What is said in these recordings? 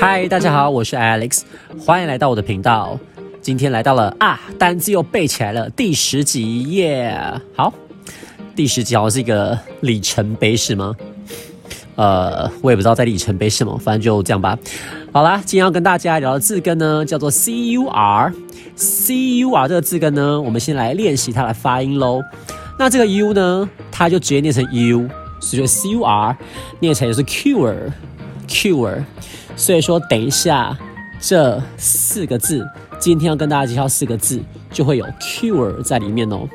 嗨，大家好，我是 Alex，欢迎来到我的频道。今天来到了啊，单字又背起来了，第十集耶！好，第十集好像是一个里程碑是吗？呃，我也不知道在里程碑什么，反正就这样吧。好啦，今天要跟大家聊的字根呢，叫做 C U R。C U R 这个字根呢，我们先来练习它的发音喽。那这个 U 呢，它就直接念成 U，所以 C U R 念成也是 Cure，Cure。所以说，等一下这四个字，今天要跟大家介绍四个字，就会有 cure 在里面哦。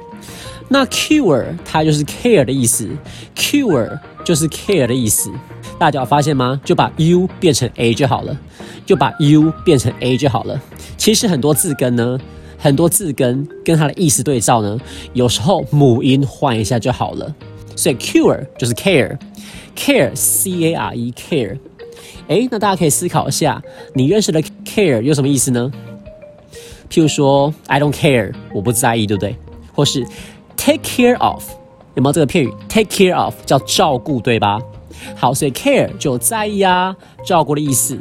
那 cure 它就是 care 的意思，cure 就是 care 的意思。大家有发现吗？就把 u 变成 a 就好了，就把 u 变成 a 就好了。其实很多字根呢，很多字根跟它的意思对照呢，有时候母音换一下就好了。所以 cure 就是 care，care c a r e care。哎，那大家可以思考一下，你认识的 care 有什么意思呢？譬如说，I don't care，我不在意，对不对？或是 take care of，有没有这个片语？take care of 叫照顾，对吧？好，所以 care 就在意啊，照顾的意思。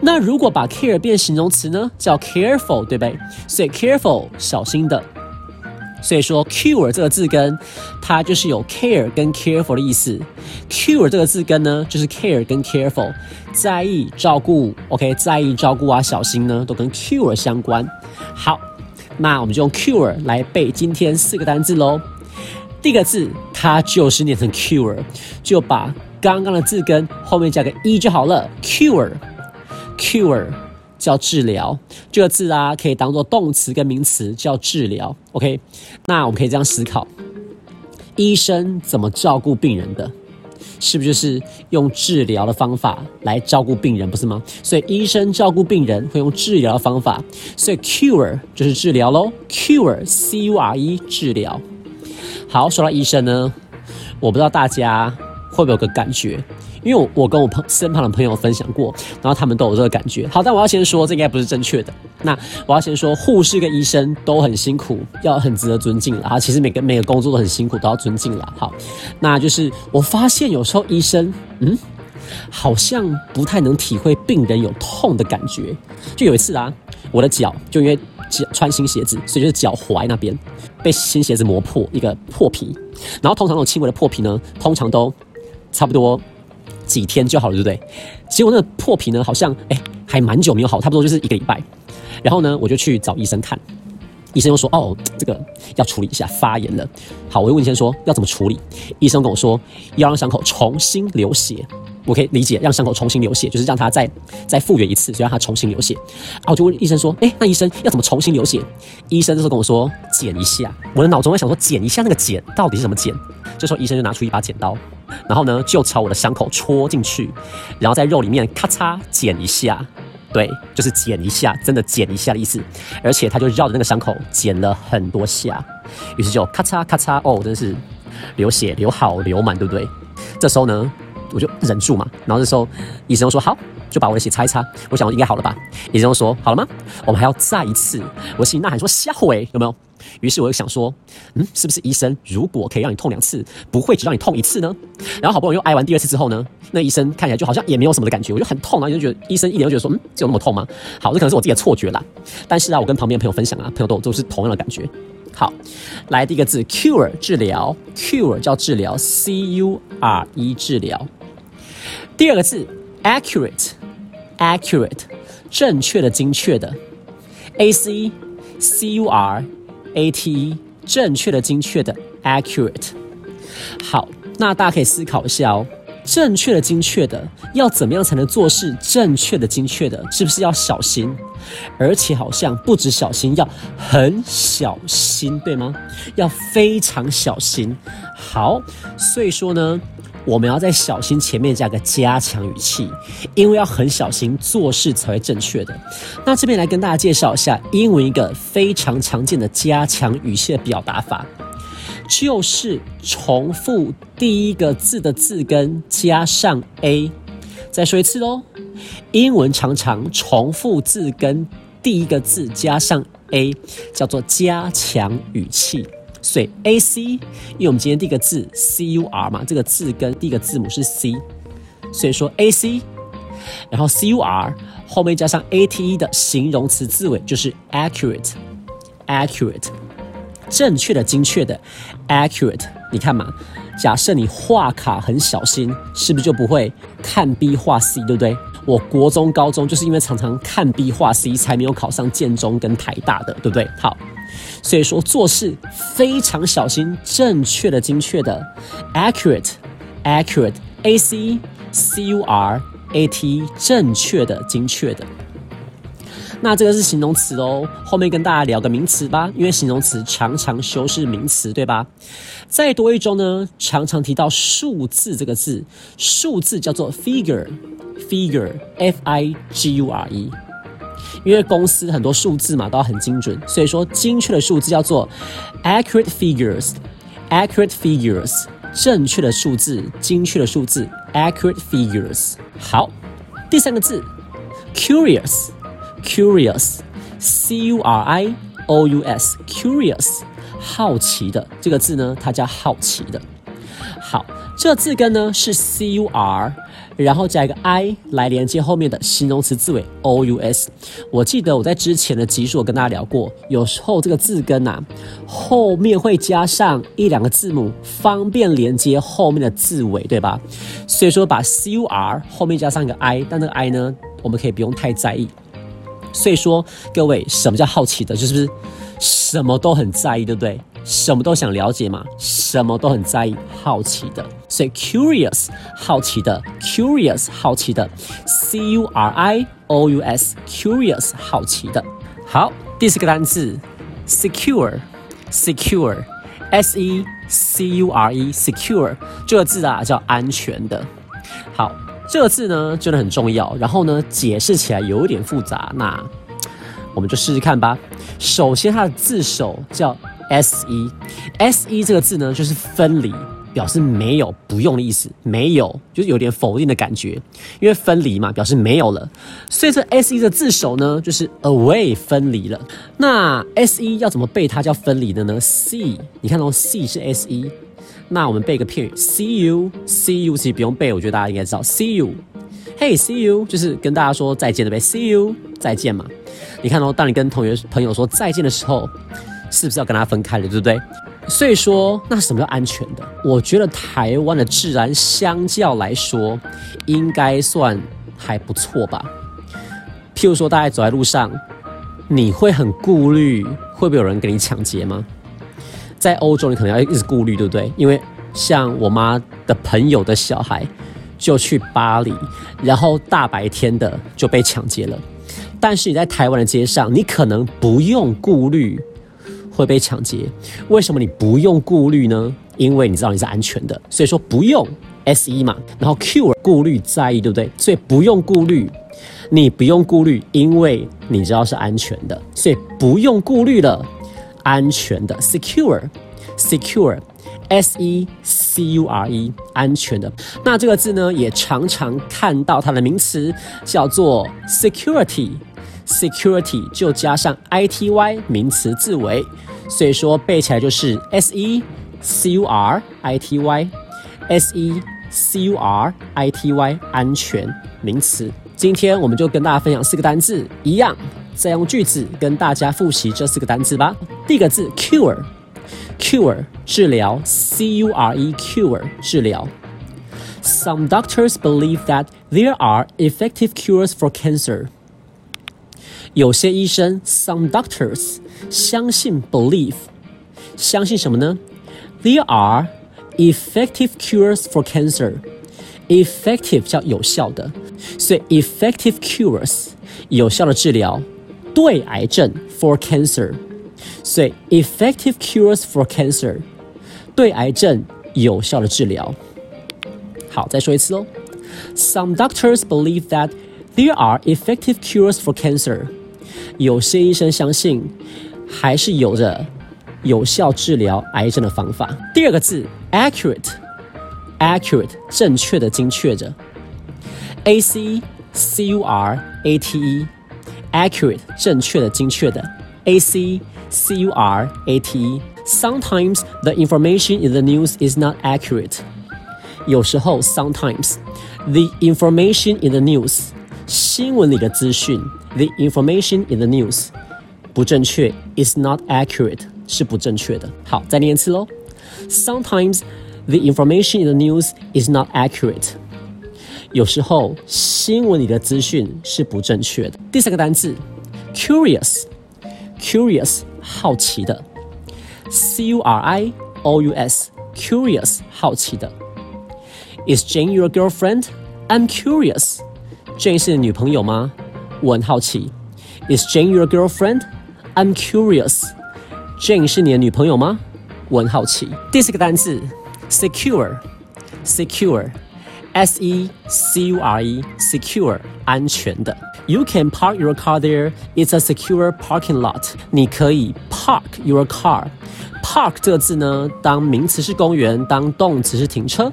那如果把 care 变形容词呢？叫 careful，对不对？所以 careful 小心的。所以说，cure 这个字根，它就是有 care 跟 careful 的意思。cure 这个字根呢，就是 care 跟 careful，在意、照顾，OK，在意、照顾啊，小心呢，都跟 cure 相关。好，那我们就用 cure 来背今天四个单字喽。第一个字，它就是念成 cure，就把刚刚的字根后面加个一就好了。cure，cure。叫治疗这个字啊，可以当做动词跟名词，叫治疗。OK，那我们可以这样思考：医生怎么照顾病人的？是不是就是用治疗的方法来照顾病人，不是吗？所以医生照顾病人会用治疗的方法，所以 cure 就是治疗喽。cure，c u r e，治疗。好，说到医生呢，我不知道大家会不会有个感觉。因为我跟我朋身旁的朋友分享过，然后他们都有这个感觉。好，但我要先说，这应该不是正确的。那我要先说，护士跟医生都很辛苦，要很值得尊敬了啊。其实每个每个工作都很辛苦，都要尊敬了。好，那就是我发现有时候医生，嗯，好像不太能体会病人有痛的感觉。就有一次啊，我的脚就因为脚穿新鞋子，所以就是脚踝那边被新鞋子磨破一个破皮。然后通常那种轻微的破皮呢，通常都差不多。几天就好了，对不对？结果那个破皮呢，好像哎还蛮久没有好，差不多就是一个礼拜。然后呢，我就去找医生看，医生又说哦，这个要处理一下，发炎了。好，我又问医生说要怎么处理，医生跟我说要让伤口重新流血。我可以理解，让伤口重新流血，就是让它再再复原一次，就让它重新流血。啊我就问医生说，哎，那医生要怎么重新流血？医生这时候跟我说剪一下。我的脑中在想说剪一下那个剪到底是什么剪？这时候医生就拿出一把剪刀。然后呢，就朝我的伤口戳进去，然后在肉里面咔嚓剪一下，对，就是剪一下，真的剪一下的意思。而且他就绕着那个伤口剪了很多下，于是就咔嚓咔嚓，哦，真的是流血流好流满，对不对？这时候呢，我就忍住嘛。然后这时候医生说好，就把我的血擦一擦。我想应该好了吧？医生说好了吗？我们还要再一次。我心里呐喊说下回有没有？于是我又想说，嗯，是不是医生如果可以让你痛两次，不会只让你痛一次呢？然后好不容易又挨完第二次之后呢，那医生看起来就好像也没有什么的感觉，我就很痛啊，就觉得医生一脸就觉得说，嗯，只有那么痛吗？好，这可能是我自己的错觉啦。但是啊，我跟旁边朋友分享啊，朋友都都是同样的感觉。好，来第一个字，cure 治疗，cure 叫治疗，c u r e 治疗。第二个字，accurate，accurate 正确的、精确的，a c c u r。A T E，正确的、精确的，accurate。好，那大家可以思考一下哦，正确的、精确的，要怎么样才能做事？正确的、精确的，是不是要小心？而且好像不止小心，要很小心，对吗？要非常小心。好，所以说呢。我们要在小心前面加个加强语气，因为要很小心做事才会正确的。那这边来跟大家介绍一下英文一个非常常见的加强语气的表达法，就是重复第一个字的字根加上 a。再说一次哦，英文常常重复字根第一个字加上 a，叫做加强语气。所以 A C，因为我们今天第一个字 C U R 嘛，这个字跟第一个字母是 C，所以说 A C，然后 C U R 后面加上 A T E 的形容词字尾就是 accurate，accurate，正确的、精确的，accurate。你看嘛，假设你画卡很小心，是不是就不会看 B 画 C，对不对？我国中、高中就是因为常常看 B 画 C，才没有考上建中跟台大的，对不对？好，所以说做事非常小心，正确的、精确的，accurate，accurate，A C C U R A T，正确的、精确的。那这个是形容词哦，后面跟大家聊个名词吧，因为形容词常常修饰名词，对吧？在多一中呢，常常提到数字这个字，数字叫做 figure，figure，f i g u r e，因为公司很多数字嘛都要很精准，所以说精确的数字叫做 accurate figures，accurate figures，正确的数字，精确的数字，accurate figures。好，第三个字，curious。Curious, C-U-R-I-O-U-S, curious，好奇的这个字呢，它叫好奇的。好，这字根呢是 C-U-R，然后加一个 I 来连接后面的形容词字尾 O-U-S。我记得我在之前的集数跟大家聊过，有时候这个字根呐后面会加上一两个字母，方便连接后面的字尾，对吧？所以说把 C-U-R 后面加上一个 I，但那个 I 呢，我们可以不用太在意。所以说，各位，什么叫好奇的？就是不是什么都很在意，对不对？什么都想了解嘛，什么都很在意，好奇的。所以，curious，好奇的，curious，好奇的，c u r i o u s，curious，好奇的。好，第四个单词，secure，secure，s e c u r e，secure，这个字啊叫安全的。好。这个字呢，真的很重要。然后呢，解释起来有一点复杂。那我们就试试看吧。首先，它的字首叫 s e s e 这个字呢，就是分离，表示没有、不用的意思。没有，就是有点否定的感觉。因为分离嘛，表示没有了。所以这 s e 的字首呢，就是 away 分离了。那 s e 要怎么背它叫分离的呢？c 你看到 c 是 s e。那我们背个片语，see you，see you 其实不用背，我觉得大家应该知道，see you，hey see you 就是跟大家说再见的呗，see you 再见嘛。你看哦，当你跟同学朋友说再见的时候，是不是要跟他分开了，对不对？所以说，那什么叫安全的？我觉得台湾的治安相较来说，应该算还不错吧。譬如说，大家走在路上，你会很顾虑会不会有人给你抢劫吗？在欧洲，你可能要一直顾虑，对不对？因为像我妈的朋友的小孩就去巴黎，然后大白天的就被抢劫了。但是你在台湾的街上，你可能不用顾虑会被抢劫。为什么你不用顾虑呢？因为你知道你是安全的，所以说不用 S E 嘛。然后 Q 顾虑在意，对不对？所以不用顾虑，你不用顾虑，因为你知道是安全的，所以不用顾虑了。安全的，secure，secure，s e c u r e，安全的。那这个字呢，也常常看到它的名词叫做 security，security 就加上 i t y 名词字尾，所以说背起来就是 s e c u r i t y，s e c u r i t y，安全名词。今天我们就跟大家分享四个单字，一样。再用句子跟大家复习这四个单词吧。第一个字 cure，cure 治疗，c u r e cure 治疗。Some doctors believe that there are effective cures for cancer。有些医生，some doctors 相信 believe 相信什么呢？There are effective cures for cancer。effective 叫有效的，所以 effective cures 有效的治疗。 对癌症 for cancer，所以 effective cures for cancer，对癌症有效的治疗。好，再说一次哦。Some doctors believe that there are effective cures for cancer。有些医生相信还是有着有效治疗癌症的方法。第二个字 accurate，accurate 正确的、精确的。A C C U R A T E。 accurate 正确的、精确的，a c c u r a t e Sometimes the information in the news is not accurate. 有时候，sometimes the information in the news 新闻里的资讯，the information in the news 不正确，is not accurate 是不正确的。好，再念一次喽。Sometimes the information in the news is not accurate. 有时候新闻里的资讯是不正确的。第三个单词，curious，curious 好奇的，c u r i o u s，curious 好奇的。Is Jane your girlfriend? I'm curious. Jane 是你女朋友吗？我很好奇。Is Jane your girlfriend? I'm curious. Jane 是你的女朋友吗？我很好奇。第四个单词，secure，secure。S E C U R E secure 安全的。You can park your car there. It's a secure parking lot. 你可以 park your car. Park 这个字呢，当名词是公园，当动词是停车，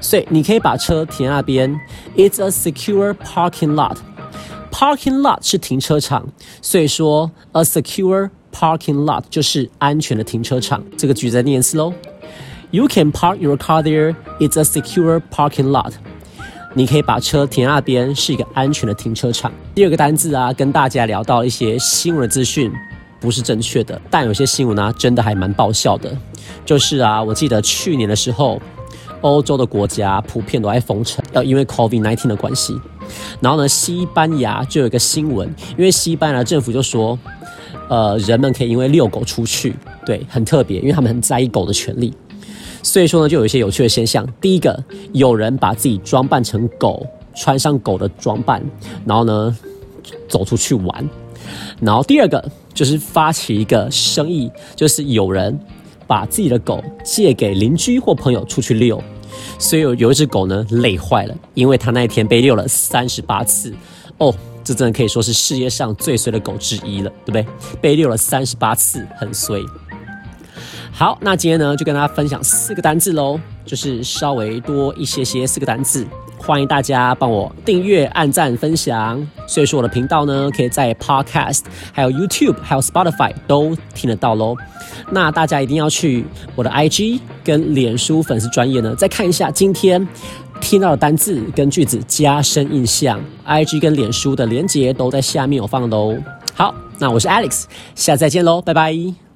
所以你可以把车停那边。It's a secure parking lot. Parking lot 是停车场，所以说 a secure parking lot 就是安全的停车场。这个句子再念一次喽。 You can park your car there. It's a secure parking lot. 你可以把车停那边，是一个安全的停车场。第二个单字啊，跟大家聊到一些新闻的资讯不是正确的，但有些新闻呢，真的还蛮爆笑的。就是啊，我记得去年的时候，欧洲的国家普遍都在封城，要因为 COVID-19 的关系。然后呢，西班牙就有一个新闻，因为西班牙政府就说，呃，人们可以因为遛狗出去，对，很特别，因为他们很在意狗的权利。所以说呢，就有一些有趣的现象。第一个，有人把自己装扮成狗，穿上狗的装扮，然后呢走出去玩。然后第二个就是发起一个生意，就是有人把自己的狗借给邻居或朋友出去遛。所以有有一只狗呢累坏了，因为它那一天被遛了三十八次。哦，这真的可以说是世界上最衰的狗之一了，对不对？被遛了三十八次，很衰。好，那今天呢就跟大家分享四个单字喽，就是稍微多一些些四个单字。欢迎大家帮我订阅、按赞、分享。所以说我的频道呢，可以在 Podcast、还有 YouTube、还有 Spotify 都听得到喽。那大家一定要去我的 IG 跟脸书粉丝专业呢，再看一下今天听到的单字跟句子，加深印象。IG 跟脸书的连接都在下面有放的哦。好，那我是 Alex，下次再见喽，拜拜。